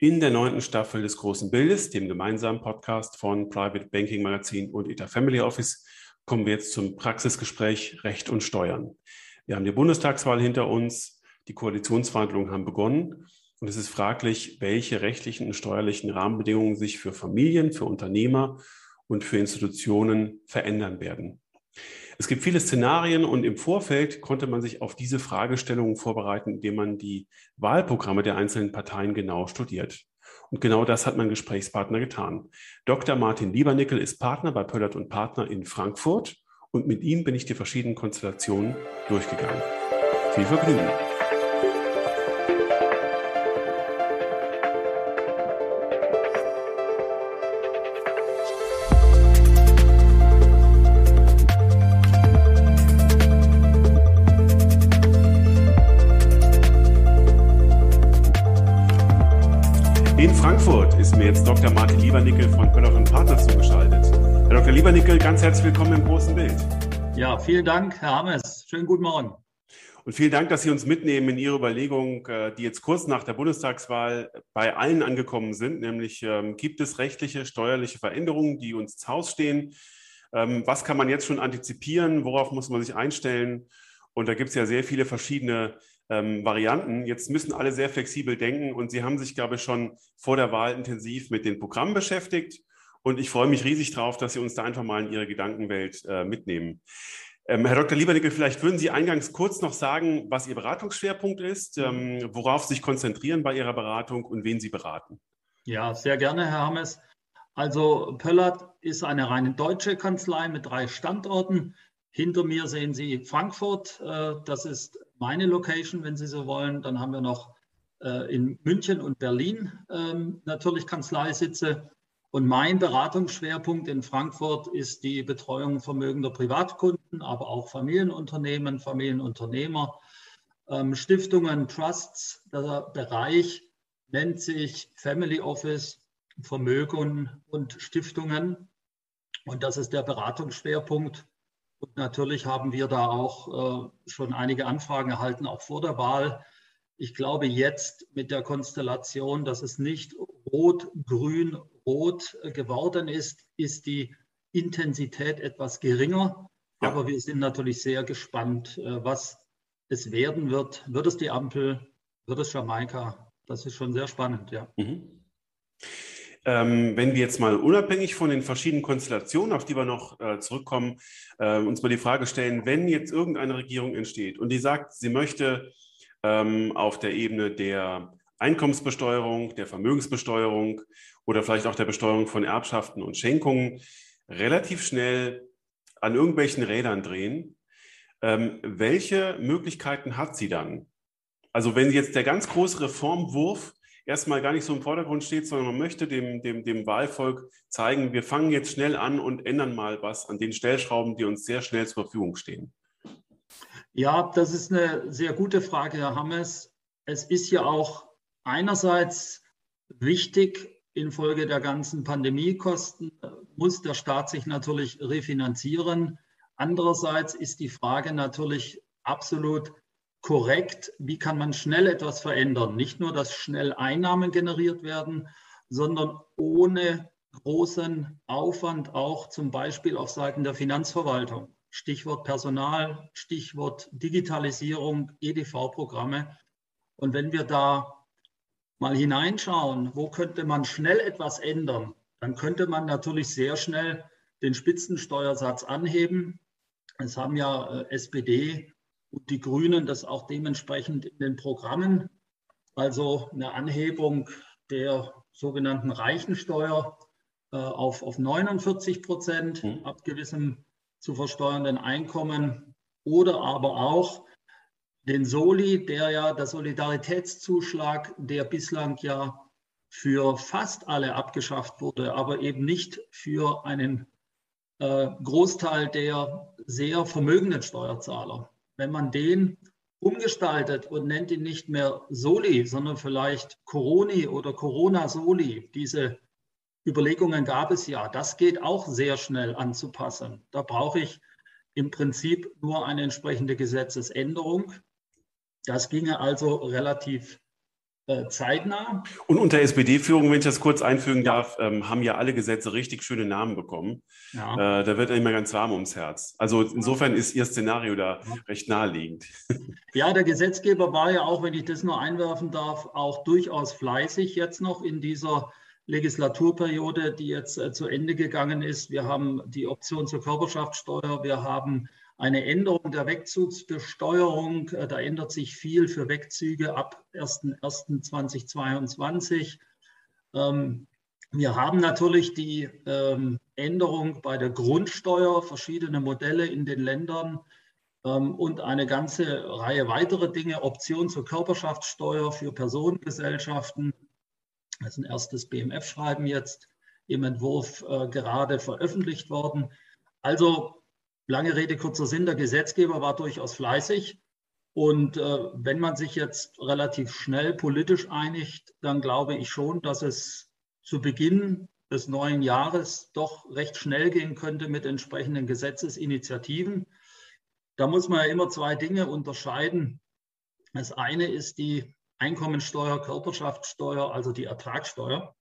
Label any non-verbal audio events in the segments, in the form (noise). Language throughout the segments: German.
In der neunten Staffel des Großen Bildes, dem gemeinsamen Podcast von Private Banking Magazin und ETA Family Office, kommen wir jetzt zum Praxisgespräch Recht und Steuern. Wir haben die Bundestagswahl hinter uns, die Koalitionsverhandlungen haben begonnen und es ist fraglich, welche rechtlichen und steuerlichen Rahmenbedingungen sich für Familien, für Unternehmer und für Institutionen verändern werden. Es gibt viele Szenarien und im Vorfeld konnte man sich auf diese Fragestellungen vorbereiten, indem man die Wahlprogramme der einzelnen Parteien genau studiert. Und genau das hat mein Gesprächspartner getan. Dr. Martin Liebernickel ist Partner bei Pöllert und Partner in Frankfurt und mit ihm bin ich die verschiedenen Konstellationen durchgegangen. Viel Vergnügen. Jetzt Dr. Martin Liebernickel von Pöller und Partner zugeschaltet. Herr Dr. Liebernickel, ganz herzlich willkommen im großen Bild. Ja, vielen Dank, Herr Hammes. Schönen guten Morgen. Und vielen Dank, dass Sie uns mitnehmen in Ihre Überlegung, äh, die jetzt kurz nach der Bundestagswahl bei allen angekommen sind, nämlich ähm, gibt es rechtliche, steuerliche Veränderungen, die uns ins Haus stehen? Ähm, was kann man jetzt schon antizipieren? Worauf muss man sich einstellen? Und da gibt es ja sehr viele verschiedene ähm, Varianten. Jetzt müssen alle sehr flexibel denken und Sie haben sich, glaube ich, schon vor der Wahl intensiv mit den Programmen beschäftigt. Und ich freue mich riesig drauf, dass Sie uns da einfach mal in Ihre Gedankenwelt äh, mitnehmen. Ähm, Herr Dr. Liebernickel, vielleicht würden Sie eingangs kurz noch sagen, was Ihr Beratungsschwerpunkt ist, ähm, worauf Sie sich konzentrieren bei Ihrer Beratung und wen Sie beraten. Ja, sehr gerne, Herr Hammes. Also Pöllert ist eine reine deutsche Kanzlei mit drei Standorten. Hinter mir sehen Sie Frankfurt. Äh, das ist meine Location, wenn Sie so wollen. Dann haben wir noch äh, in München und Berlin ähm, natürlich Kanzleisitze. Und mein Beratungsschwerpunkt in Frankfurt ist die Betreuung vermögender Privatkunden, aber auch Familienunternehmen, Familienunternehmer, ähm, Stiftungen, Trusts. Der Bereich nennt sich Family Office, Vermögen und Stiftungen. Und das ist der Beratungsschwerpunkt. Und natürlich haben wir da auch äh, schon einige Anfragen erhalten, auch vor der Wahl. Ich glaube jetzt mit der Konstellation, dass es nicht rot, grün, rot geworden ist, ist die Intensität etwas geringer. Ja. Aber wir sind natürlich sehr gespannt, äh, was es werden wird. Wird es die Ampel? Wird es Jamaika? Das ist schon sehr spannend, ja. Mhm. Ähm, wenn wir jetzt mal unabhängig von den verschiedenen Konstellationen, auf die wir noch äh, zurückkommen, äh, uns mal die Frage stellen, wenn jetzt irgendeine Regierung entsteht und die sagt, sie möchte ähm, auf der Ebene der Einkommensbesteuerung, der Vermögensbesteuerung oder vielleicht auch der Besteuerung von Erbschaften und Schenkungen relativ schnell an irgendwelchen Rädern drehen, ähm, welche Möglichkeiten hat sie dann? Also wenn jetzt der ganz große Reformwurf erstmal gar nicht so im Vordergrund steht, sondern man möchte dem, dem, dem Wahlvolk zeigen, wir fangen jetzt schnell an und ändern mal was an den Stellschrauben, die uns sehr schnell zur Verfügung stehen. Ja, das ist eine sehr gute Frage, Herr Hammes. Es ist ja auch einerseits wichtig, infolge der ganzen Pandemiekosten muss der Staat sich natürlich refinanzieren. Andererseits ist die Frage natürlich absolut korrekt, wie kann man schnell etwas verändern. Nicht nur, dass schnell Einnahmen generiert werden, sondern ohne großen Aufwand auch zum Beispiel auf Seiten der Finanzverwaltung. Stichwort Personal, Stichwort Digitalisierung, EDV-Programme. Und wenn wir da mal hineinschauen, wo könnte man schnell etwas ändern, dann könnte man natürlich sehr schnell den Spitzensteuersatz anheben. Es haben ja äh, SPD und die Grünen das auch dementsprechend in den Programmen. Also eine Anhebung der sogenannten Reichensteuer äh, auf, auf 49 Prozent mhm. ab gewissem zu versteuernden Einkommen oder aber auch den Soli, der ja der Solidaritätszuschlag, der bislang ja für fast alle abgeschafft wurde, aber eben nicht für einen äh, Großteil der sehr vermögenden Steuerzahler wenn man den umgestaltet und nennt ihn nicht mehr Soli, sondern vielleicht Coroni oder Corona Soli, diese Überlegungen gab es ja. Das geht auch sehr schnell anzupassen. Da brauche ich im Prinzip nur eine entsprechende Gesetzesänderung. Das ginge also relativ äh, zeitnah. Und unter SPD-Führung, wenn ich das kurz einfügen darf, ähm, haben ja alle Gesetze richtig schöne Namen bekommen. Ja. Äh, da wird immer ganz warm ums Herz. Also insofern ist Ihr Szenario da ja. recht naheliegend. (laughs) Ja, der Gesetzgeber war ja auch, wenn ich das nur einwerfen darf, auch durchaus fleißig jetzt noch in dieser Legislaturperiode, die jetzt äh, zu Ende gegangen ist. Wir haben die Option zur Körperschaftssteuer, wir haben eine Änderung der Wegzugsbesteuerung. Äh, da ändert sich viel für Wegzüge ab 01.01.2022. Ähm, wir haben natürlich die ähm, Änderung bei der Grundsteuer, verschiedene Modelle in den Ländern ähm, und eine ganze Reihe weiterer Dinge, Option zur Körperschaftssteuer für Personengesellschaften. Das ist ein erstes BMF-Schreiben jetzt im Entwurf äh, gerade veröffentlicht worden. Also lange Rede, kurzer Sinn, der Gesetzgeber war durchaus fleißig. Und äh, wenn man sich jetzt relativ schnell politisch einigt, dann glaube ich schon, dass es zu Beginn des neuen Jahres doch recht schnell gehen könnte mit entsprechenden Gesetzesinitiativen. Da muss man ja immer zwei Dinge unterscheiden. Das eine ist die Einkommensteuer, Körperschaftssteuer, also die Ertragssteuer.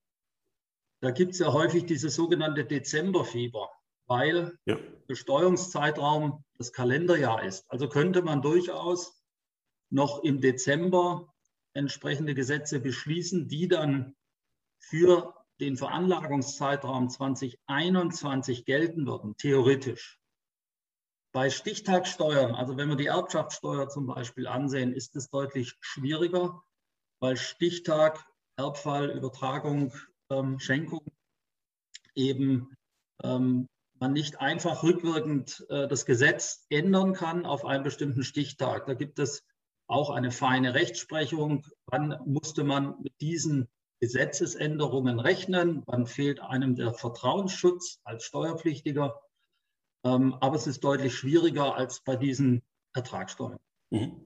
Da gibt es ja häufig dieses sogenannte Dezemberfieber, weil ja. Besteuerungszeitraum das Kalenderjahr ist. Also könnte man durchaus noch im Dezember entsprechende Gesetze beschließen, die dann für den Veranlagungszeitraum 2021 gelten würden, theoretisch. Bei Stichtagssteuern, also wenn wir die Erbschaftssteuer zum Beispiel ansehen, ist es deutlich schwieriger, weil Stichtag, Erbfall, Übertragung, ähm, Schenkung eben ähm, man nicht einfach rückwirkend äh, das Gesetz ändern kann auf einen bestimmten Stichtag. Da gibt es auch eine feine Rechtsprechung. Wann musste man mit diesen Gesetzesänderungen rechnen? Wann fehlt einem der Vertrauensschutz als Steuerpflichtiger? Ähm, aber es ist deutlich schwieriger als bei diesen Ertragssteuern. Mhm.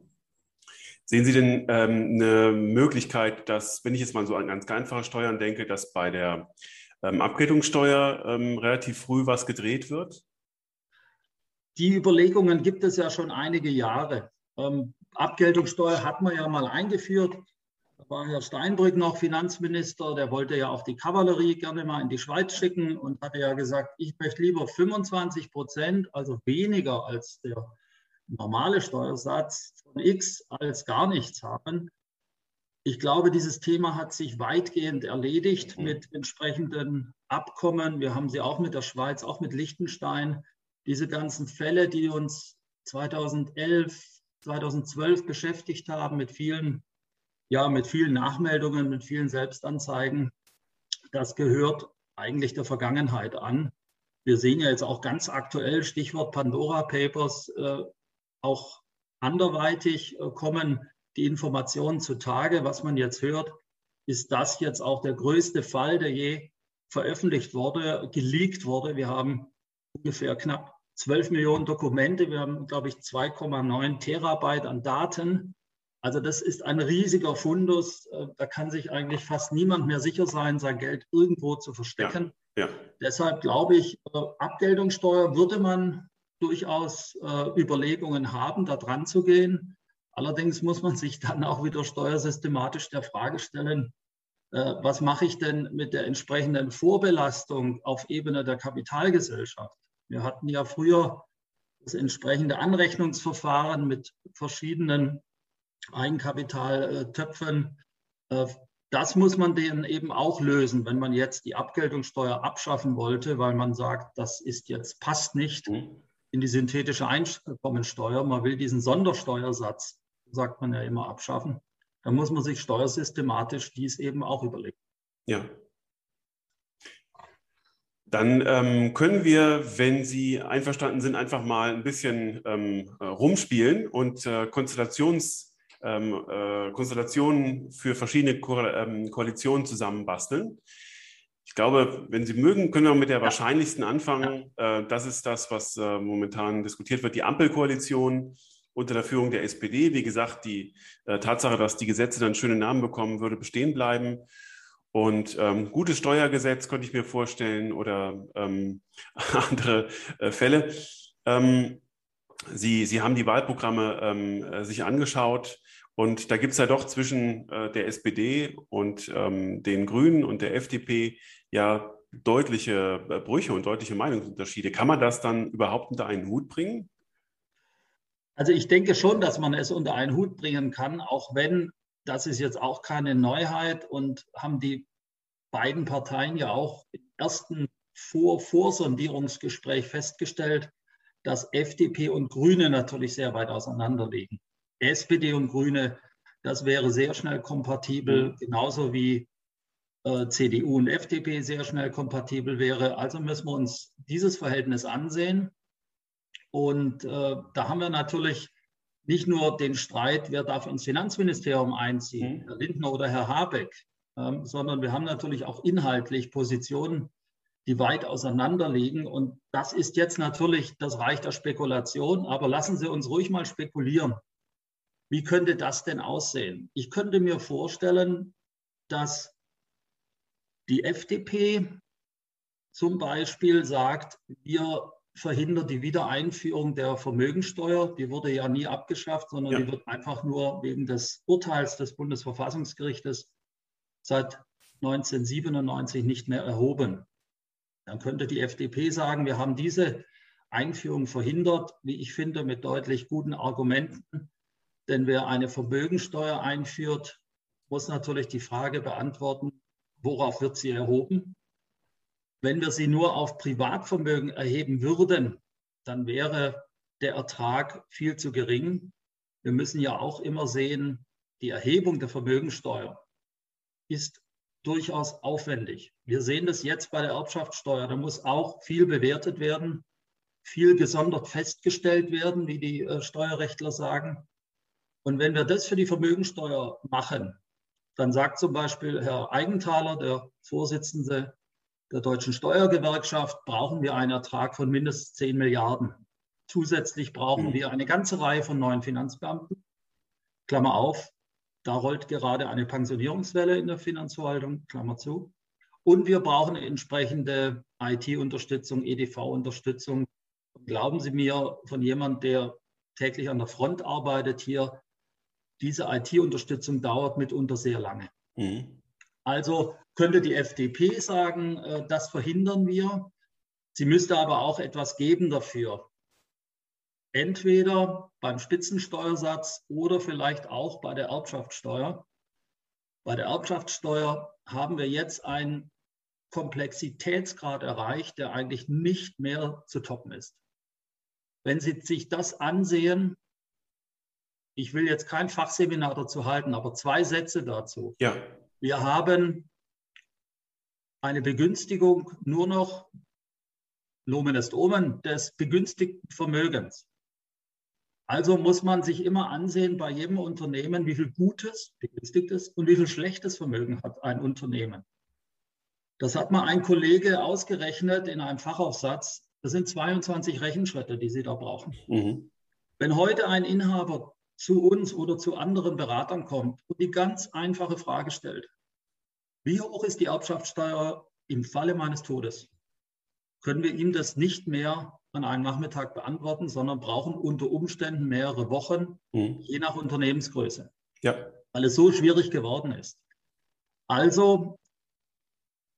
Sehen Sie denn ähm, eine Möglichkeit, dass, wenn ich jetzt mal so an ganz einfache Steuern denke, dass bei der ähm, Abgeltungssteuer ähm, relativ früh was gedreht wird? Die Überlegungen gibt es ja schon einige Jahre. Ähm, Abgeltungssteuer hat man ja mal eingeführt. Da war Herr Steinbrück noch Finanzminister, der wollte ja auch die Kavallerie gerne mal in die Schweiz schicken und hatte ja gesagt, ich möchte lieber 25 Prozent, also weniger als der normale Steuersatz von X, als gar nichts haben. Ich glaube, dieses Thema hat sich weitgehend erledigt mhm. mit entsprechenden Abkommen. Wir haben sie auch mit der Schweiz, auch mit Liechtenstein. Diese ganzen Fälle, die uns 2011, 2012 beschäftigt haben, mit vielen, ja, mit vielen Nachmeldungen, mit vielen Selbstanzeigen, das gehört eigentlich der Vergangenheit an. Wir sehen ja jetzt auch ganz aktuell, Stichwort Pandora Papers, äh, auch anderweitig äh, kommen die Informationen zutage. Was man jetzt hört, ist das jetzt auch der größte Fall, der je veröffentlicht wurde, geleakt wurde. Wir haben ungefähr knapp 12 Millionen Dokumente. Wir haben, glaube ich, 2,9 Terabyte an Daten. Also das ist ein riesiger Fundus. Äh, da kann sich eigentlich fast niemand mehr sicher sein, sein Geld irgendwo zu verstecken. Ja, ja. Deshalb glaube ich, äh, Abgeltungssteuer würde man durchaus äh, Überlegungen haben, da dran zu gehen. Allerdings muss man sich dann auch wieder steuersystematisch der Frage stellen, äh, was mache ich denn mit der entsprechenden Vorbelastung auf Ebene der Kapitalgesellschaft? Wir hatten ja früher das entsprechende Anrechnungsverfahren mit verschiedenen Eigenkapitaltöpfen. Äh, das muss man denen eben auch lösen, wenn man jetzt die Abgeltungssteuer abschaffen wollte, weil man sagt, das ist jetzt passt nicht mhm. in die synthetische Einkommensteuer. Man will diesen Sondersteuersatz sagt man ja immer, abschaffen. Da muss man sich steuersystematisch dies eben auch überlegen. Ja. Dann ähm, können wir, wenn Sie einverstanden sind, einfach mal ein bisschen ähm, äh, rumspielen und äh, Konstellations, ähm, äh, Konstellationen für verschiedene Ko ähm, Koalitionen zusammenbasteln. Ich glaube, wenn Sie mögen, können wir mit der ja. wahrscheinlichsten anfangen. Ja. Äh, das ist das, was äh, momentan diskutiert wird, die Ampelkoalition unter der Führung der SPD. Wie gesagt, die äh, Tatsache, dass die Gesetze dann schöne Namen bekommen, würde bestehen bleiben. Und ähm, gutes Steuergesetz könnte ich mir vorstellen oder ähm, (laughs) andere äh, Fälle. Ähm, Sie, Sie haben die Wahlprogramme ähm, äh, sich angeschaut Und da gibt es ja doch zwischen äh, der SPD und ähm, den Grünen und der FDP ja deutliche äh, Brüche und deutliche Meinungsunterschiede. Kann man das dann überhaupt unter einen Hut bringen? Also ich denke schon, dass man es unter einen Hut bringen kann, auch wenn das ist jetzt auch keine Neuheit und haben die beiden Parteien ja auch im ersten Vor Vorsondierungsgespräch festgestellt, dass FDP und Grüne natürlich sehr weit auseinander liegen. SPD und Grüne, das wäre sehr schnell kompatibel, mhm. genauso wie äh, CDU und FDP sehr schnell kompatibel wäre. Also müssen wir uns dieses Verhältnis ansehen. Und äh, da haben wir natürlich nicht nur den Streit, wer darf ins Finanzministerium einziehen, mhm. Herr Lindner oder Herr Habeck, ähm, sondern wir haben natürlich auch inhaltlich Positionen, die weit auseinander liegen. Und das ist jetzt natürlich das Reich der Spekulation. Aber lassen Sie uns ruhig mal spekulieren. Wie könnte das denn aussehen? Ich könnte mir vorstellen, dass die FDP zum Beispiel sagt, wir verhindern die Wiedereinführung der Vermögensteuer. Die wurde ja nie abgeschafft, sondern ja. die wird einfach nur wegen des Urteils des Bundesverfassungsgerichtes seit 1997 nicht mehr erhoben. Dann könnte die FDP sagen, wir haben diese Einführung verhindert, wie ich finde, mit deutlich guten Argumenten. Denn wer eine Vermögensteuer einführt, muss natürlich die Frage beantworten, worauf wird sie erhoben? Wenn wir sie nur auf Privatvermögen erheben würden, dann wäre der Ertrag viel zu gering. Wir müssen ja auch immer sehen, die Erhebung der Vermögensteuer ist durchaus aufwendig. Wir sehen das jetzt bei der Erbschaftssteuer. Da muss auch viel bewertet werden, viel gesondert festgestellt werden, wie die äh, Steuerrechtler sagen. Und wenn wir das für die Vermögensteuer machen, dann sagt zum Beispiel Herr Eigenthaler, der Vorsitzende der Deutschen Steuergewerkschaft, brauchen wir einen Ertrag von mindestens 10 Milliarden. Zusätzlich brauchen mhm. wir eine ganze Reihe von neuen Finanzbeamten. Klammer auf, da rollt gerade eine Pensionierungswelle in der Finanzverwaltung, Klammer zu. Und wir brauchen entsprechende IT-Unterstützung, EDV-Unterstützung. Glauben Sie mir, von jemand, der täglich an der Front arbeitet hier, diese IT-Unterstützung dauert mitunter sehr lange. Mhm. Also könnte die FDP sagen, äh, das verhindern wir. Sie müsste aber auch etwas geben dafür entweder beim Spitzensteuersatz oder vielleicht auch bei der Erbschaftssteuer. Bei der Erbschaftssteuer haben wir jetzt einen Komplexitätsgrad erreicht, der eigentlich nicht mehr zu toppen ist. Wenn Sie sich das ansehen, ich will jetzt kein Fachseminar dazu halten, aber zwei Sätze dazu. Ja. Wir haben eine Begünstigung nur noch, Nomen ist Omen, des begünstigten Vermögens. Also muss man sich immer ansehen bei jedem Unternehmen, wie viel gutes, begünstigtes und wie viel schlechtes Vermögen hat ein Unternehmen. Das hat mal ein Kollege ausgerechnet in einem Fachaufsatz. Das sind 22 Rechenschritte, die Sie da brauchen. Mhm. Wenn heute ein Inhaber zu uns oder zu anderen Beratern kommt und die ganz einfache Frage stellt, wie hoch ist die Erbschaftssteuer im Falle meines Todes, können wir ihm das nicht mehr an einem Nachmittag beantworten, sondern brauchen unter Umständen mehrere Wochen, mhm. je nach Unternehmensgröße, ja. weil es so schwierig geworden ist. Also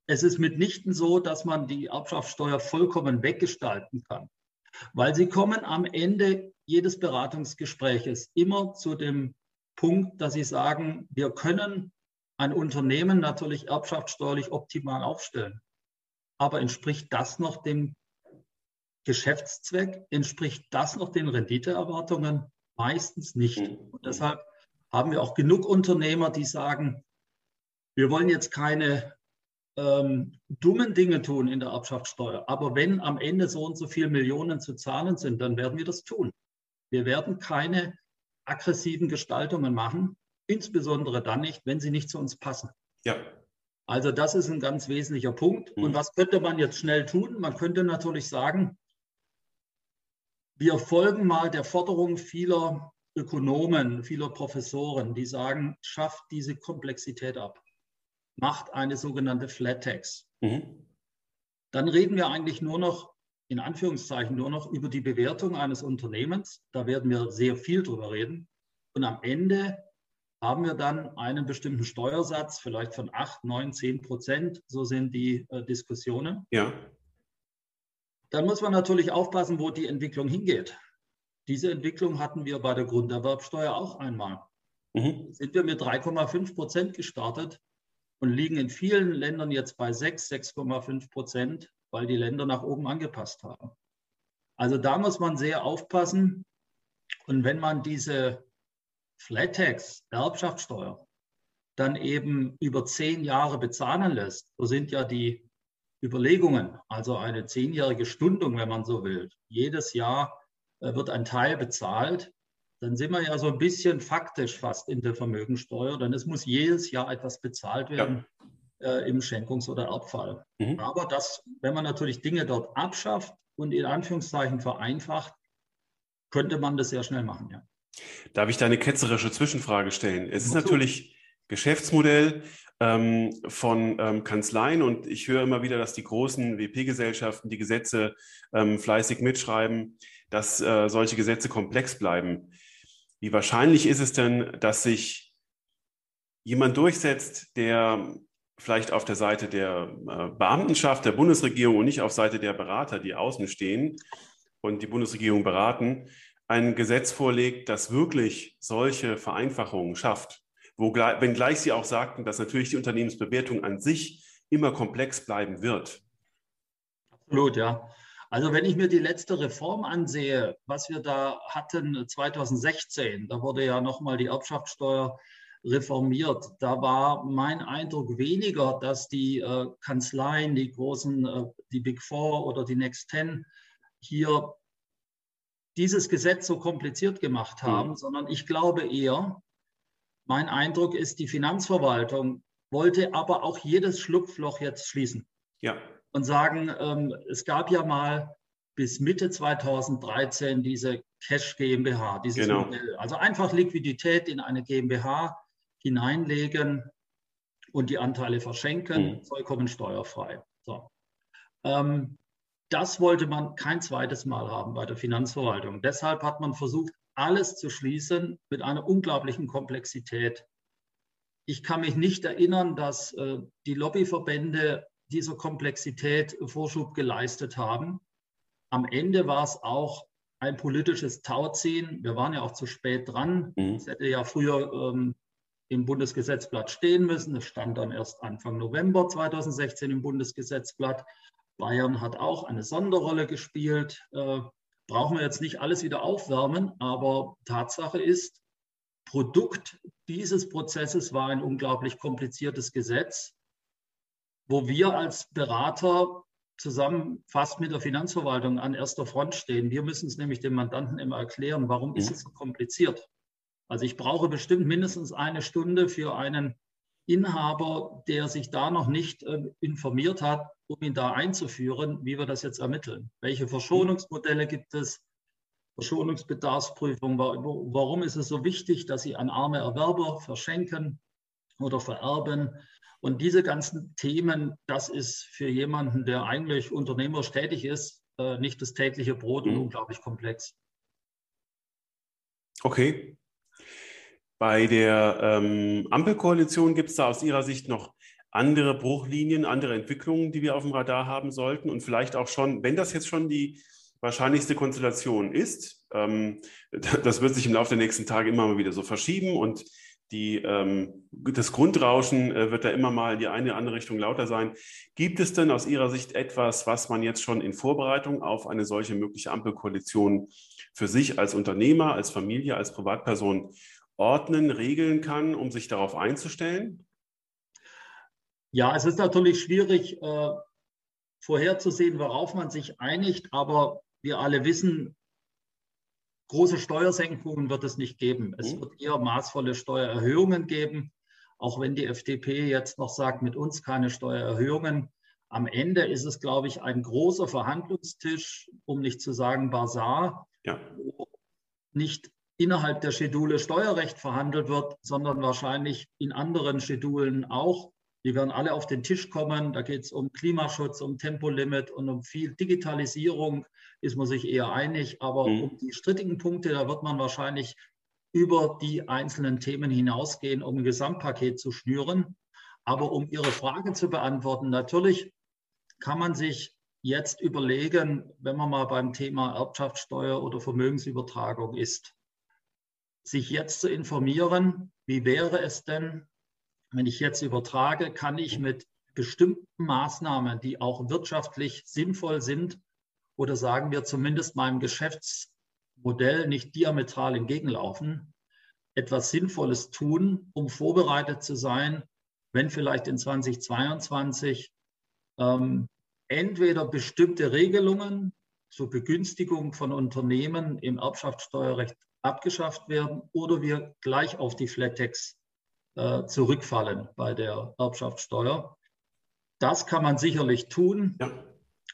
es ist mitnichten so, dass man die Erbschaftssteuer vollkommen weggestalten kann, weil sie kommen am Ende jedes Beratungsgespräches immer zu dem Punkt, dass sie sagen, wir können ein Unternehmen natürlich erbschaftssteuerlich optimal aufstellen. Aber entspricht das noch dem Geschäftszweck, entspricht das noch den Renditeerwartungen? Meistens nicht. Mhm. Und deshalb haben wir auch genug Unternehmer, die sagen, wir wollen jetzt keine ähm, dummen Dinge tun in der Erbschaftssteuer. Aber wenn am Ende so und so viele Millionen zu zahlen sind, dann werden wir das tun. Wir werden keine aggressiven Gestaltungen machen, insbesondere dann nicht, wenn sie nicht zu uns passen. Ja. Also das ist ein ganz wesentlicher Punkt. Mhm. Und was könnte man jetzt schnell tun? Man könnte natürlich sagen, wir folgen mal der Forderung vieler Ökonomen, vieler Professoren, die sagen, schafft diese Komplexität ab, macht eine sogenannte Flat Tax. Mhm. Dann reden wir eigentlich nur noch, in Anführungszeichen, nur noch über die Bewertung eines Unternehmens. Da werden wir sehr viel drüber reden. Und am Ende haben wir dann einen bestimmten Steuersatz, vielleicht von 8, 9, 10 Prozent. So sind die äh, Diskussionen. Ja. Dann muss man natürlich aufpassen, wo die Entwicklung hingeht. Diese Entwicklung hatten wir bei der Grunderwerbsteuer auch einmal. Mhm. Sind wir mit 3,5 Prozent gestartet und liegen in vielen Ländern jetzt bei 6, 6,5 Prozent, weil die Länder nach oben angepasst haben. Also da muss man sehr aufpassen. Und wenn man diese Flat Tax, Erbschaftssteuer, dann eben über zehn Jahre bezahlen lässt, so sind ja die Überlegungen, also eine zehnjährige Stundung, wenn man so will. Jedes Jahr äh, wird ein Teil bezahlt, dann sind wir ja so ein bisschen faktisch fast in der Vermögensteuer, denn es muss jedes Jahr etwas bezahlt werden ja. Äh, im Schenkungs- oder Erbfall. Mhm. Aber das, wenn man natürlich Dinge dort abschafft und in Anführungszeichen vereinfacht, könnte man das sehr schnell machen, ja. Darf ich da eine ketzerische Zwischenfrage stellen? Es ist natürlich Geschäftsmodell ähm, von ähm, Kanzleien und ich höre immer wieder, dass die großen WP-Gesellschaften die Gesetze ähm, fleißig mitschreiben, dass äh, solche Gesetze komplex bleiben. Wie wahrscheinlich ist es denn, dass sich jemand durchsetzt, der vielleicht auf der Seite der äh, Beamtenschaft der Bundesregierung und nicht auf Seite der Berater, die außen stehen und die Bundesregierung beraten, ein Gesetz vorlegt, das wirklich solche Vereinfachungen schafft, wo, wenngleich Sie auch sagten, dass natürlich die Unternehmensbewertung an sich immer komplex bleiben wird. Absolut, ja. Also wenn ich mir die letzte Reform ansehe, was wir da hatten 2016, da wurde ja nochmal die Erbschaftssteuer reformiert. Da war mein Eindruck weniger, dass die äh, Kanzleien, die großen, äh, die Big Four oder die Next Ten hier dieses Gesetz so kompliziert gemacht hm. haben, mhm. sondern ich glaube eher, mein Eindruck ist, die Finanzverwaltung wollte aber auch jedes Schlupfloch jetzt schließen. Ja. Und sagen, ähm, es gab ja mal bis Mitte 2013 diese Cash GmbH, dieses genau. Modell. Also einfach Liquidität in eine GmbH hineinlegen und die Anteile verschenken, mhm. vollkommen steuerfrei. So. Ähm, das wollte man kein zweites Mal haben bei der Finanzverwaltung. Deshalb hat man versucht, alles zu schließen mit einer unglaublichen Komplexität. Ich kann mich nicht erinnern, dass äh, die Lobbyverbände dieser Komplexität Vorschub geleistet haben. Am Ende war es auch ein politisches Tauziehen. Wir waren ja auch zu spät dran. Mhm. Es hätte ja früher ähm, im Bundesgesetzblatt stehen müssen. Es stand dann erst Anfang November 2016 im Bundesgesetzblatt. Bayern hat auch eine Sonderrolle gespielt. Äh, brauchen wir jetzt nicht alles wieder aufwärmen, aber Tatsache ist, Produkt dieses Prozesses war ein unglaublich kompliziertes Gesetz, wo wir als Berater zusammen fast mit der Finanzverwaltung an erster Front stehen. Wir müssen es nämlich dem Mandanten immer erklären, warum ist mhm. es so kompliziert. Also ich brauche bestimmt mindestens eine Stunde für einen Inhaber, der sich da noch nicht äh, informiert hat, um ihn da einzuführen, wie wir das jetzt ermitteln. Welche Verschonungsmodelle gibt es? Verschonungsbedarfsprüfung. Warum ist es so wichtig, dass Sie an arme Erwerber verschenken oder vererben? Und diese ganzen Themen, das ist für jemanden, der eigentlich unternehmerisch tätig ist, äh, nicht das tägliche Brot und mhm. unglaublich komplex. Okay. Bei der ähm, Ampelkoalition gibt es da aus Ihrer Sicht noch andere Bruchlinien, andere Entwicklungen, die wir auf dem Radar haben sollten und vielleicht auch schon, wenn das jetzt schon die wahrscheinlichste Konstellation ist, ähm, (laughs) das wird sich im Laufe der nächsten Tage immer mal wieder so verschieben und die, ähm, das Grundrauschen äh, wird da immer mal in die eine oder andere Richtung lauter sein. Gibt es denn aus Ihrer Sicht etwas, was man jetzt schon in Vorbereitung auf eine solche mögliche Ampelkoalition für sich als Unternehmer, als Familie, als Privatperson ordnen, regeln kann, um sich darauf einzustellen? Ja, es ist natürlich schwierig äh, vorherzusehen, worauf man sich einigt, aber wir alle wissen, große Steuersenkungen wird es nicht geben. Es mhm. wird eher maßvolle Steuererhöhungen geben, auch wenn die FDP jetzt noch sagt, mit uns keine Steuererhöhungen. Am Ende ist es, glaube ich, ein großer Verhandlungstisch, um nicht zu sagen Basar, ja. wo nicht innerhalb der Schedule Steuerrecht verhandelt wird, sondern wahrscheinlich in anderen Schedulen auch. Die werden alle auf den Tisch kommen. Da geht es um Klimaschutz, um Tempolimit und um viel Digitalisierung, ist man sich eher einig. Aber mhm. um die strittigen Punkte, da wird man wahrscheinlich über die einzelnen Themen hinausgehen, um ein Gesamtpaket zu schnüren. Aber um Ihre Frage zu beantworten, natürlich kann man sich jetzt überlegen, wenn man mal beim Thema Erbschaftssteuer oder Vermögensübertragung ist, sich jetzt zu informieren, wie wäre es denn, wenn ich jetzt übertrage, kann ich mit bestimmten Maßnahmen, die auch wirtschaftlich sinnvoll sind, oder sagen wir zumindest meinem Geschäftsmodell nicht diametral entgegenlaufen, etwas Sinnvolles tun, um vorbereitet zu sein, wenn vielleicht in 2022 ähm, entweder bestimmte Regelungen zur Begünstigung von Unternehmen im Erbschaftssteuerrecht abgeschafft werden oder wir gleich auf die Flattex äh, zurückfallen bei der Erbschaftssteuer. Das kann man sicherlich tun. Ja.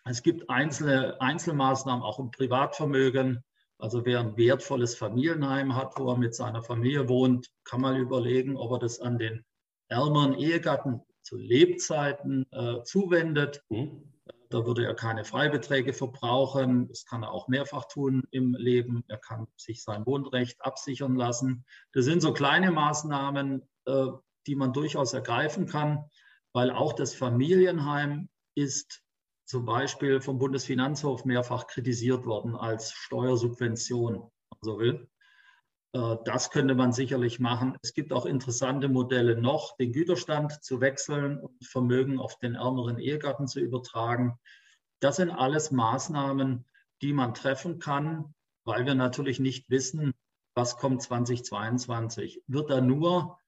Es gibt einzelne Einzelmaßnahmen auch im Privatvermögen. Also wer ein wertvolles Familienheim hat, wo er mit seiner Familie wohnt, kann mal überlegen, ob er das an den ärmeren Ehegatten zu Lebzeiten äh, zuwendet. Mhm. Da würde er keine Freibeträge verbrauchen. Das kann er auch mehrfach tun im Leben. Er kann sich sein Wohnrecht absichern lassen. Das sind so kleine Maßnahmen, äh, die man durchaus ergreifen kann, weil auch das Familienheim ist zum Beispiel vom Bundesfinanzhof mehrfach kritisiert worden als Steuersubvention, wenn man so will. Äh, das könnte man sicherlich machen. Es gibt auch interessante Modelle noch, den Güterstand zu wechseln und Vermögen auf den ärmeren Ehegatten zu übertragen. Das sind alles Maßnahmen, die man treffen kann, weil wir natürlich nicht wissen, was kommt 2022. Wird da nur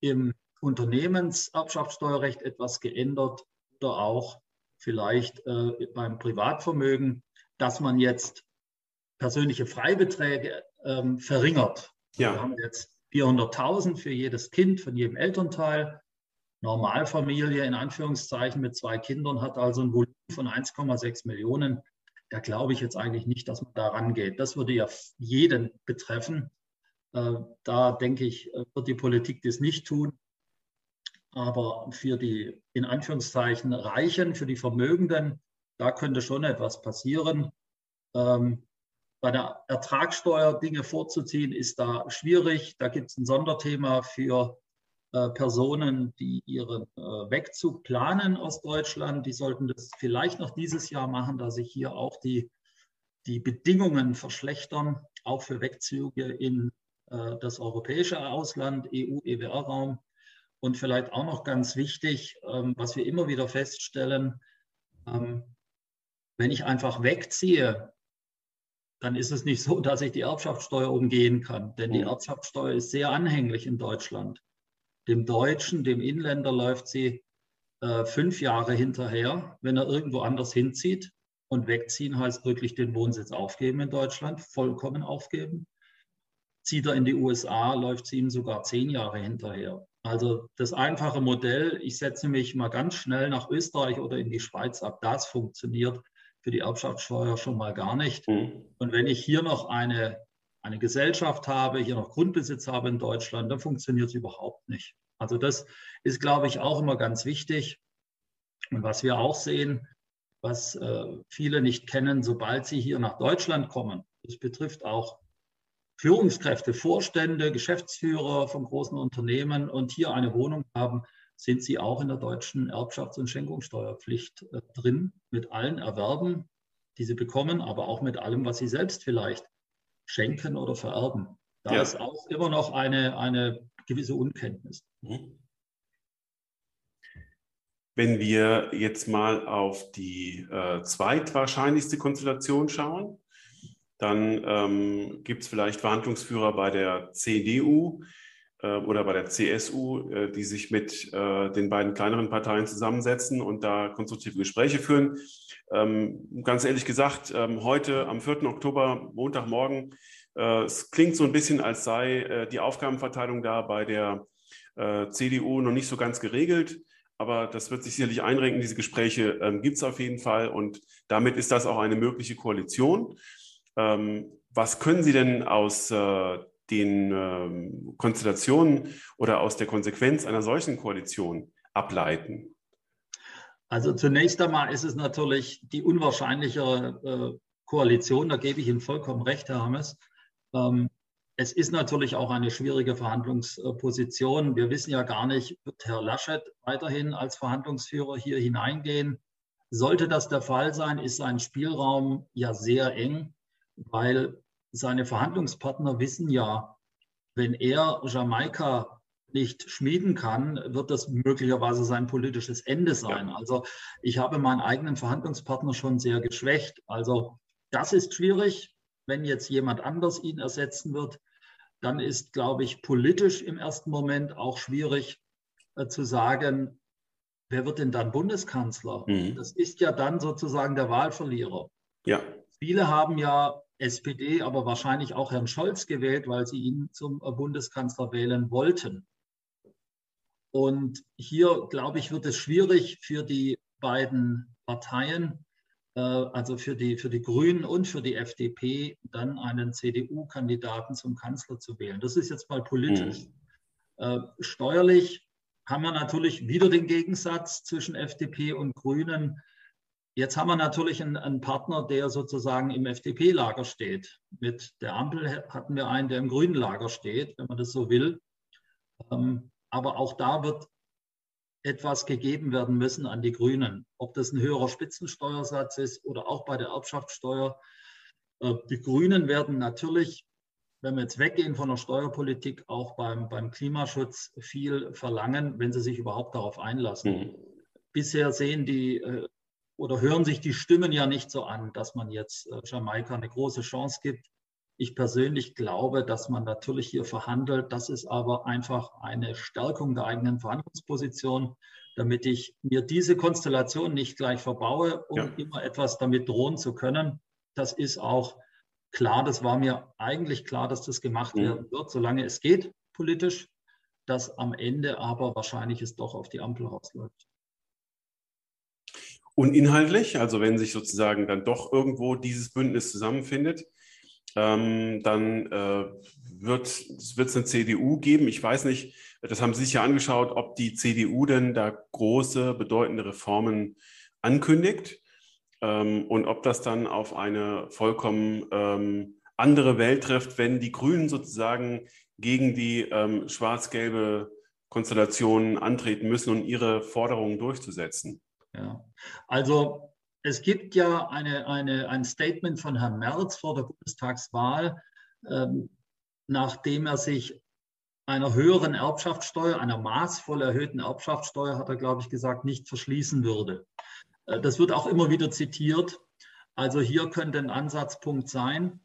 im Unternehmenserbschaftssteuerrecht etwas geändert oder auch vielleicht äh, beim Privatvermögen, dass man jetzt persönliche Freibeträge ähm, verringert. Ja. Wir haben jetzt 400.000 für jedes Kind von jedem Elternteil. Normalfamilie in Anführungszeichen mit zwei Kindern hat also ein Volumen von 1,6 Millionen. Da glaube ich jetzt eigentlich nicht, dass man da rangeht. Das würde ja jeden betreffen. Äh, da denke ich, äh, wird die Politik das nicht tun. Aber für die in Anführungszeichen Reichen, für die Vermögenden, da könnte schon etwas passieren. Ähm, bei der Ertragssteuer Dinge vorzuziehen, ist da schwierig. Da gibt es ein Sonderthema für äh, Personen, die ihren äh, Wegzug planen aus Deutschland. Die sollten das vielleicht noch dieses Jahr machen, da sich hier auch die, die Bedingungen verschlechtern, auch für Wegzüge in äh, das europäische Ausland, EU-EWR-Raum. Und vielleicht auch noch ganz wichtig, ähm, was wir immer wieder feststellen, ähm, wenn ich einfach wegziehe, dann ist es nicht so, (laughs) dass ich die Erbschaftssteuer umgehen kann. Denn die mhm. Erbschaftssteuer ist sehr anhänglich in Deutschland. Dem Deutschen, dem Inländer läuft sie äh, fünf Jahre hinterher, wenn er irgendwo anders hinzieht. Und wegziehen heißt wirklich den Wohnsitz aufgeben in Deutschland, vollkommen aufgeben. Zieht er in die USA, läuft sie ihm sogar zehn Jahre hinterher. Also das einfache Modell, ich setze mich mal ganz schnell nach Österreich oder in die Schweiz ab, das funktioniert für die Erbschaftssteuer schon mal gar nicht. Mhm. Und wenn ich hier noch eine, eine Gesellschaft habe, hier noch Grundbesitz habe in Deutschland, dann funktioniert es überhaupt nicht. Also das ist, glaube ich, auch immer ganz wichtig. Und was wir auch sehen, was äh, viele nicht kennen, sobald sie hier nach Deutschland kommen, das betrifft auch Führungskräfte, Vorstände, Geschäftsführer von großen Unternehmen und hier eine Wohnung haben, sind sie auch in der deutschen Erbschafts- und Schenkungssteuerpflicht äh, drin, mit allen Erwerben, die sie bekommen, aber auch mit allem, was sie selbst vielleicht schenken oder vererben. Da ja. ist auch immer noch eine, eine gewisse Unkenntnis. Mhm. Wenn wir jetzt mal auf die äh, zweitwahrscheinlichste Konstellation schauen, dann ähm, gibt es vielleicht Verhandlungsführer bei der CDU, oder bei der CSU, äh, die sich mit äh, den beiden kleineren Parteien zusammensetzen und da konstruktive Gespräche führen. Ähm, ganz ehrlich gesagt, ähm, heute am 4. Oktober, Montagmorgen, es klingt so ein bisschen, als sei die Aufgabenverteilung da bei der CDU noch nicht so ganz geregelt. Aber das wird sich sicherlich einrenken. Diese Gespräche ähm, gibt es auf jeden Fall. Und damit ist das auch eine mögliche Koalition. was können Sie denn aus den ähm, Konstellationen oder aus der Konsequenz einer solchen Koalition ableiten? Also zunächst einmal ist es natürlich die unwahrscheinlichere äh, Koalition, da gebe ich Ihnen vollkommen recht, Herr Hammes. Ähm, es ist natürlich auch eine schwierige Verhandlungsposition. Wir wissen ja gar nicht, wird Herr Laschet weiterhin als Verhandlungsführer hier hineingehen? Sollte das der Fall sein, ist sein Spielraum ja sehr eng, weil seine Verhandlungspartner wissen ja, wenn er Jamaika nicht schmieden kann, wird das möglicherweise sein politisches Ende sein. Ja. Also ich habe meinen eigenen Verhandlungspartner schon sehr geschwächt. Also das ist schwierig, wenn jetzt jemand anders ihn ersetzen wird. Dann ist, glaube ich, politisch im ersten Moment auch schwierig äh, zu sagen, wer wird denn dann Bundeskanzler? Mhm. Das ist ja dann sozusagen der Wahlverlierer. Ja. Viele haben ja SPD, aber wahrscheinlich auch Herrn Scholz gewählt, weil sie ihn zum äh, Bundeskanzler wählen wollten. Und hier, glaube ich, wird es schwierig für die beiden Parteien, äh, also für die, für die Grünen und für die FDP, dann einen CDU-Kandidaten zum Kanzler zu wählen. Das ist jetzt mal politisch. Mhm. Steuerlich haben wir natürlich wieder den Gegensatz zwischen FDP und Grünen. Jetzt haben wir natürlich einen, einen Partner, der sozusagen im FDP-Lager steht. Mit der Ampel hatten wir einen, der im grünen Lager steht, wenn man das so will. Ähm, aber auch da wird etwas gegeben werden müssen an die Grünen. Ob das ein höherer Spitzensteuersatz ist oder auch bei der Erbschaftssteuer. Äh, die Grünen werden natürlich, wenn wir jetzt weggehen von der Steuerpolitik, auch beim, beim Klimaschutz viel verlangen, wenn sie sich überhaupt darauf einlassen. Mhm. Bisher sehen die äh, oder hören sich die Stimmen ja nicht so an, dass man jetzt äh, Jamaika eine große Chance gibt. Ich persönlich glaube, dass man natürlich hier verhandelt. Das ist aber einfach eine Stärkung der eigenen Verhandlungsposition, damit ich mir diese Konstellation nicht gleich verbaue, um ja. immer etwas damit drohen zu können. Das ist auch klar. Das war mir eigentlich klar, dass das gemacht mhm. werden wird, solange es geht politisch, dass am Ende aber wahrscheinlich es doch auf die Ampel rausläuft. Und inhaltlich, also wenn sich sozusagen dann doch irgendwo dieses Bündnis zusammenfindet, ähm, dann äh, wird es eine CDU geben. Ich weiß nicht, das haben Sie sich ja angeschaut, ob die CDU denn da große, bedeutende Reformen ankündigt ähm, und ob das dann auf eine vollkommen ähm, andere Welt trifft, wenn die Grünen sozusagen gegen die ähm, schwarz-gelbe Konstellation antreten müssen und ihre Forderungen durchzusetzen. Ja. Also es gibt ja eine, eine, ein Statement von Herrn Merz vor der Bundestagswahl, ähm, nachdem er sich einer höheren Erbschaftssteuer, einer maßvoll erhöhten Erbschaftssteuer, hat er, glaube ich, gesagt, nicht verschließen würde. Äh, das wird auch immer wieder zitiert. Also hier könnte ein Ansatzpunkt sein.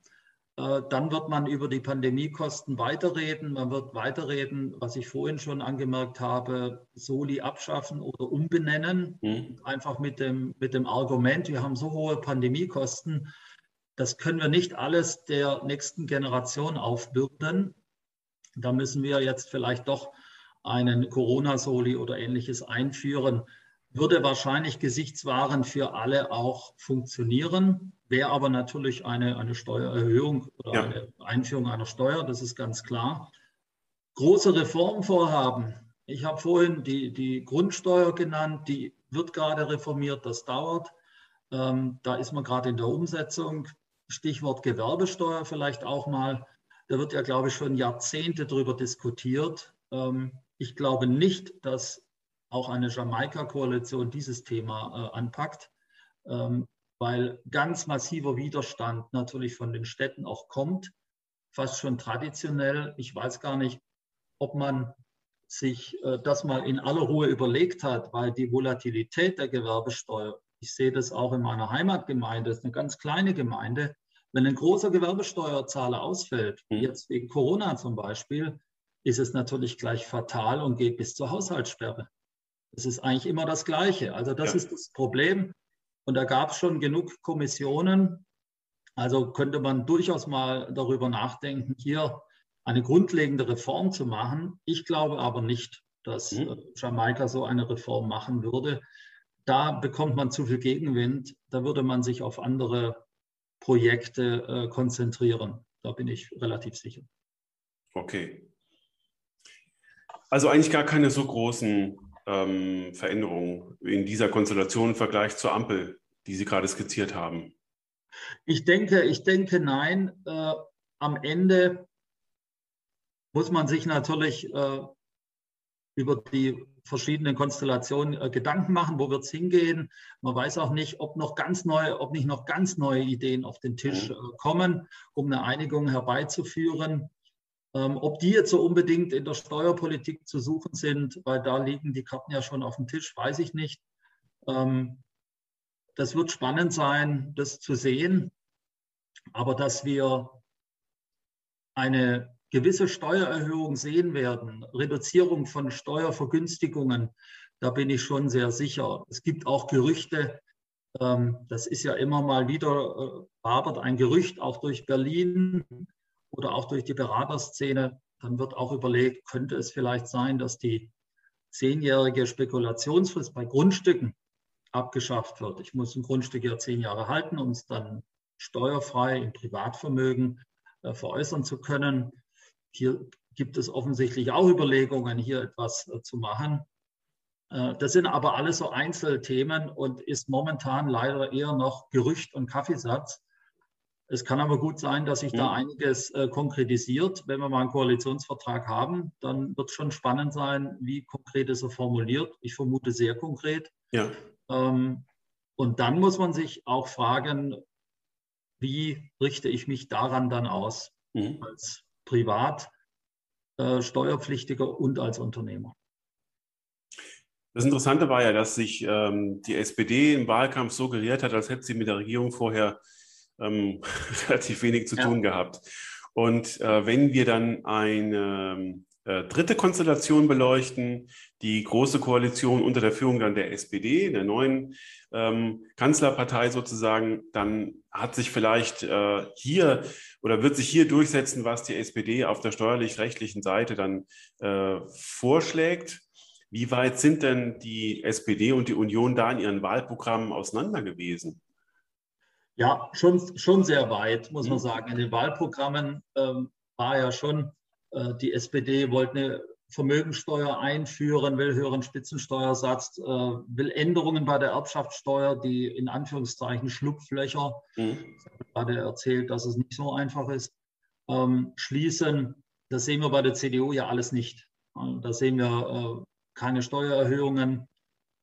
Äh, dann wird man über die Pandemiekosten weiterreden. Man wird weiterreden, was ich vorhin schon angemerkt habe, Soli abschaffen oder umbenennen. Mhm. Einfach mit dem, mit dem Argument, wir haben so hohe Pandemiekosten, das können wir nicht alles der nächsten Generation aufbürden. Da müssen wir jetzt vielleicht doch einen Corona-Soli oder ähnliches einführen. Würde wahrscheinlich gesichtswahrend für alle auch funktionieren wäre aber natürlich eine, eine Steuererhöhung oder ja. eine Einführung einer Steuer, das ist ganz klar. Große Reformvorhaben. Ich habe vorhin die, die Grundsteuer genannt, die wird gerade reformiert, das dauert. Ähm, da ist man gerade in der Umsetzung. Stichwort Gewerbesteuer vielleicht auch mal. Da wird ja, glaube ich, schon Jahrzehnte darüber diskutiert. Ähm, ich glaube nicht, dass auch eine Jamaika-Koalition dieses Thema äh, anpackt. Ähm, weil ganz massiver Widerstand natürlich von den Städten auch kommt, fast schon traditionell. Ich weiß gar nicht, ob man sich äh, das mal in aller Ruhe überlegt hat, weil die Volatilität der Gewerbesteuer, ich sehe das auch in meiner Heimatgemeinde, das ist eine ganz kleine Gemeinde, wenn ein großer Gewerbesteuerzahler ausfällt, mhm. jetzt wegen Corona zum Beispiel, ist es natürlich gleich fatal und geht bis zur Haushaltssperre. Es ist eigentlich immer das Gleiche. Also das ja. ist das Problem. Und da gab es schon genug Kommissionen. Also könnte man durchaus mal darüber nachdenken, hier eine grundlegende Reform zu machen. Ich glaube aber nicht, dass mhm. Jamaika so eine Reform machen würde. Da bekommt man zu viel Gegenwind. Da würde man sich auf andere Projekte äh, konzentrieren. Da bin ich relativ sicher. Okay. Also eigentlich gar keine so großen ähm, Veränderung in dieser Konstellation im Vergleich zur Ampel, die Sie gerade skizziert haben? Ich denke, ich denke nein. Äh, am Ende muss man sich natürlich äh, über die verschiedenen Konstellationen äh, Gedanken machen, wo wird es hingehen. Man weiß auch nicht, ob noch ganz neue, ob nicht noch ganz neue Ideen auf den Tisch mhm. äh, kommen, um eine Einigung herbeizuführen. Ähm, ob die jetzt so unbedingt in der Steuerpolitik zu suchen sind, weil da liegen die Karten ja schon auf dem Tisch, weiß ich nicht. Ähm, das wird spannend sein, das zu sehen. Aber dass wir eine gewisse Steuererhöhung sehen werden, Reduzierung von Steuervergünstigungen, da bin ich schon sehr sicher. Es gibt auch Gerüchte, ähm, das ist ja immer mal wieder, wabert äh, ein Gerücht auch durch Berlin oder auch durch die Beraterszene. Dann wird auch überlegt, könnte es vielleicht sein, dass die zehnjährige Spekulationsfrist bei Grundstücken abgeschafft wird. Ich muss ein Grundstück ja zehn Jahre halten, um es dann steuerfrei im Privatvermögen äh, veräußern zu können. Hier gibt es offensichtlich auch Überlegungen, hier etwas äh, zu machen. Äh, das sind aber alles so Einzelthemen und ist momentan leider eher noch Gerücht und Kaffeesatz. Es kann aber gut sein, dass sich da einiges äh, konkretisiert. Wenn wir mal einen Koalitionsvertrag haben, dann wird es schon spannend sein, wie konkret ist er formuliert. Ich vermute sehr konkret. Ja. Ähm, und dann muss man sich auch fragen, wie richte ich mich daran dann aus mhm. als privat äh, Steuerpflichtiger und als Unternehmer. Das Interessante war ja, dass sich ähm, die SPD im Wahlkampf so geriert hat, als hätte sie mit der Regierung vorher ähm, (laughs) relativ wenig zu ja. tun gehabt. Und äh, wenn wir dann eine äh, dritte Konstellation beleuchten, die große Koalition unter der Führung dann der SPD, der neuen ähm, Kanzlerpartei sozusagen, dann hat sich vielleicht äh, hier oder wird sich hier durchsetzen, was die SPD auf der steuerlich-rechtlichen Seite dann äh, vorschlägt. Wie weit sind denn die SPD und die Union da in ihren Wahlprogrammen auseinander gewesen? Ja, schon, schon sehr weit, muss man mhm. sagen. In den Wahlprogrammen ähm, war ja schon äh, die SPD wollte eine Vermögensteuer einführen, will höheren Spitzensteuersatz, äh, will Änderungen bei der Erbschaftssteuer, die in Anführungszeichen Schlupflöcher, mhm. ich habe gerade erzählt, dass es nicht so einfach ist, ähm, schließen. Das sehen wir bei der CDU ja alles nicht. Da sehen wir äh, keine Steuererhöhungen.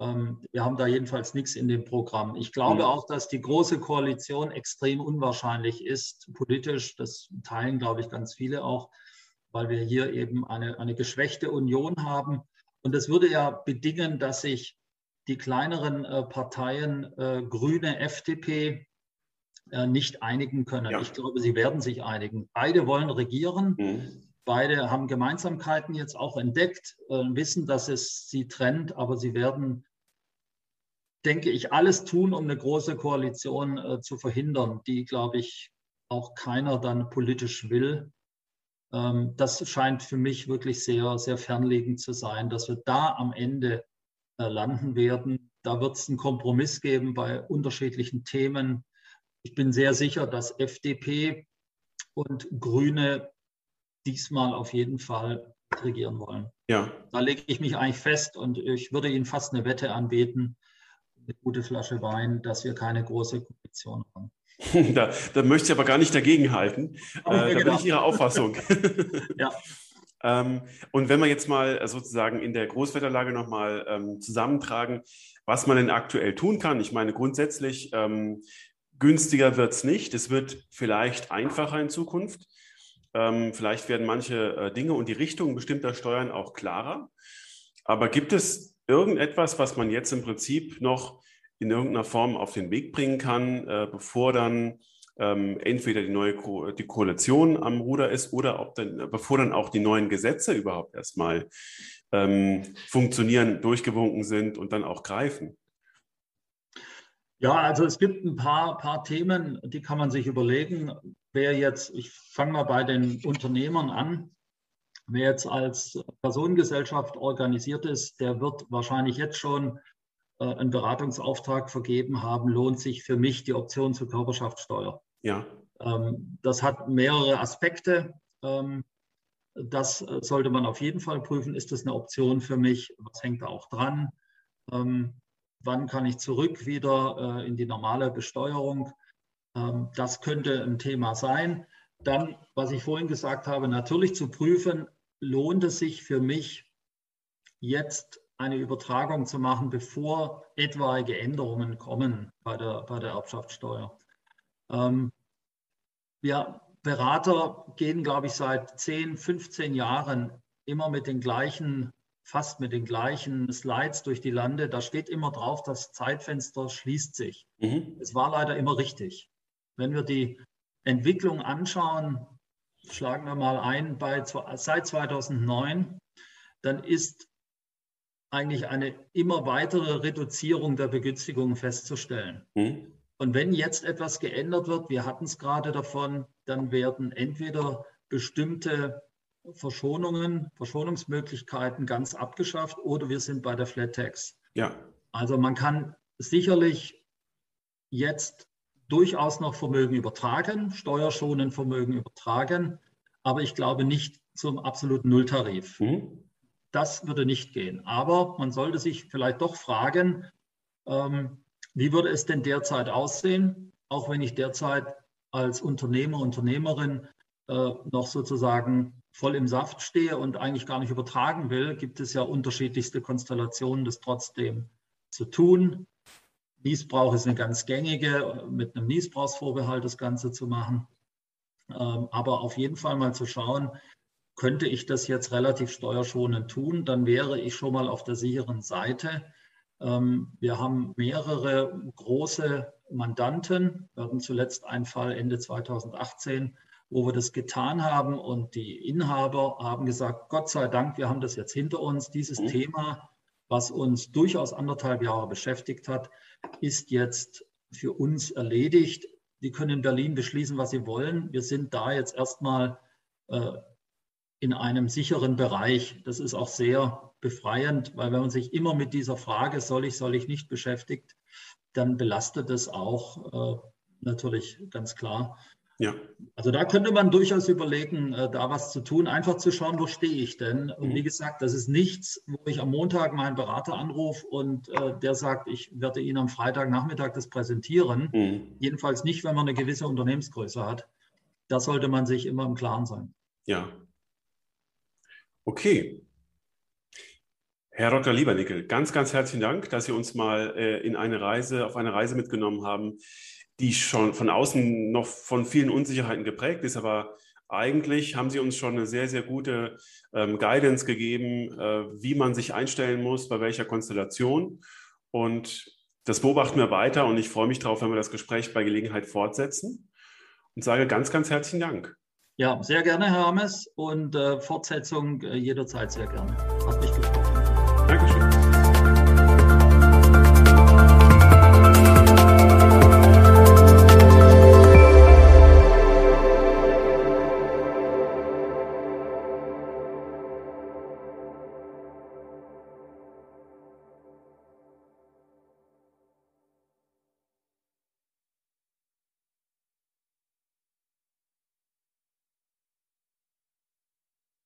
Ähm, wir haben da jedenfalls nichts in dem Programm. Ich glaube mhm. auch, dass die große Koalition extrem unwahrscheinlich ist, politisch. Das teilen, glaube ich, ganz viele auch weil wir hier eben eine, eine geschwächte Union haben. Und das würde ja bedingen, dass sich die kleineren äh, Parteien, äh, Grüne, FDP, äh, nicht einigen können. Ja. Ich glaube, sie werden sich einigen. Beide wollen regieren. Mhm. Beide haben Gemeinsamkeiten jetzt auch entdeckt, wissen, dass es sie trennt, aber sie werden, denke ich, alles tun, um eine große Koalition äh, zu verhindern, die, glaube ich, auch keiner dann politisch will. Ähm, das scheint für mich wirklich sehr, sehr fernliegend zu sein, dass wir da am Ende äh, landen werden. Da wird es einen Kompromiss geben bei unterschiedlichen Themen. Ich bin sehr sicher, dass FDP und Grüne diesmal auf jeden Fall regieren wollen. Ja. Da lege ich mich eigentlich fest und ich würde Ihnen fast eine Wette anbieten, eine gute Flasche Wein, dass wir keine große Koalition haben. (laughs) Da, da möchte ich aber gar nicht dagegen halten. (laughs) Äh, da bin ich Ihrer Auffassung. (laughs) ja. ähm, und wenn wir jetzt mal äh, sozusagen in der Großwetterlage nochmal ähm, zusammentragen, was man denn aktuell tun kann. Ich meine, grundsätzlich ähm, günstiger wird es nicht. Es wird vielleicht einfacher in Zukunft. Ähm, vielleicht werden manche äh, Dinge und die Richtung bestimmter Steuern auch klarer. Aber gibt es irgendetwas, was man jetzt im Prinzip noch in irgendeiner Form auf den Weg bringen kann, äh, bevor dann ähm, entweder die neue Ko die Koalition am Ruder ist oder ob dann, bevor dann auch die neuen Gesetze überhaupt erstmal ähm, funktionieren, durchgewunken sind und dann auch greifen. Ja, also es gibt ein paar, paar Themen, die kann man sich überlegen. Wer jetzt, ich fange mal bei den Unternehmern an, wer jetzt als Personengesellschaft organisiert ist, der wird wahrscheinlich jetzt schon äh, einen Beratungsauftrag vergeben haben, lohnt sich für mich die Option zur Körperschaftssteuer. Ja. Ähm, das hat mehrere Aspekte. Ähm, das äh, sollte man auf jeden Fall prüfen. Ist das eine Option für mich? Was hängt da auch dran? Ähm, wann kann ich zurück wieder äh, in die normale Besteuerung? Das könnte ein Thema sein. Dann, was ich vorhin gesagt habe, natürlich zu prüfen, lohnt es sich für mich, jetzt eine Übertragung zu machen, bevor etwaige Änderungen kommen bei der, bei der Erbschaftssteuer. Ähm, wir Berater gehen, glaube ich, seit 10, 15 Jahren immer mit den gleichen, fast mit den gleichen Slides durch die Lande. Da steht immer drauf, das Zeitfenster schließt sich. Mhm. Es war leider immer richtig. Wenn wir die Entwicklung anschauen, schlagen wir mal ein, bei, seit 2009, dann ist eigentlich eine immer weitere Reduzierung der Begünstigung festzustellen. Mhm. Und wenn jetzt etwas geändert wird, wir hatten es gerade davon, dann werden entweder bestimmte Verschonungen, Verschonungsmöglichkeiten ganz abgeschafft oder wir sind bei der Flat Tax. Ja. Also man kann sicherlich jetzt durchaus noch Vermögen übertragen, steuerschonend Vermögen übertragen, aber ich glaube nicht zum absoluten Nulltarif. Mhm. Das würde nicht gehen. Aber man sollte sich vielleicht doch fragen, ähm, wie würde es denn derzeit aussehen, auch wenn ich derzeit als Unternehmer, Unternehmerin äh, noch sozusagen voll im Saft stehe und eigentlich gar nicht übertragen will, gibt es ja unterschiedlichste Konstellationen, das trotzdem zu tun. Niesbrauch ist eine ganz gängige, mit einem Niesbrauchsvorbehalt das Ganze zu machen. Ähm, aber auf jeden Fall mal zu schauen, könnte ich das jetzt relativ steuerschonend tun, dann wäre ich schon mal auf der sicheren Seite. Ähm, wir haben mehrere große Mandanten. Wir hatten zuletzt einen Fall Ende 2018, wo wir das getan haben und die Inhaber haben gesagt, Gott sei Dank, wir haben das jetzt hinter uns. Dieses mhm. Thema, was uns durchaus anderthalb Jahre beschäftigt hat, ist jetzt für uns erledigt. Die können in Berlin beschließen, was sie wollen. Wir sind da jetzt erstmal äh, in einem sicheren Bereich. Das ist auch sehr befreiend, weil wenn man sich immer mit dieser Frage, soll ich, soll ich nicht beschäftigt, dann belastet es auch äh, natürlich ganz klar. Ja. Also da könnte man durchaus überlegen, äh, da was zu tun, einfach zu schauen, wo stehe ich denn? Und mhm. wie gesagt, das ist nichts, wo ich am Montag meinen Berater anrufe und äh, der sagt, ich werde Ihnen am Freitagnachmittag das präsentieren. Mhm. Jedenfalls nicht, wenn man eine gewisse Unternehmensgröße hat. Da sollte man sich immer im Klaren sein. Ja, Okay. Herr Dr. Liebernickel, ganz, ganz herzlichen Dank, dass Sie uns mal äh, in eine Reise, auf eine Reise mitgenommen haben, die schon von außen noch von vielen Unsicherheiten geprägt ist, aber eigentlich haben Sie uns schon eine sehr, sehr gute ähm, Guidance gegeben, äh, wie man sich einstellen muss, bei welcher Konstellation. Und das beobachten wir weiter und ich freue mich darauf, wenn wir das Gespräch bei Gelegenheit fortsetzen und sage ganz, ganz herzlichen Dank. Ja, sehr gerne, Herr Hammes. Und äh, Fortsetzung äh, jederzeit sehr gerne. Hat mich gefreut. Dankeschön.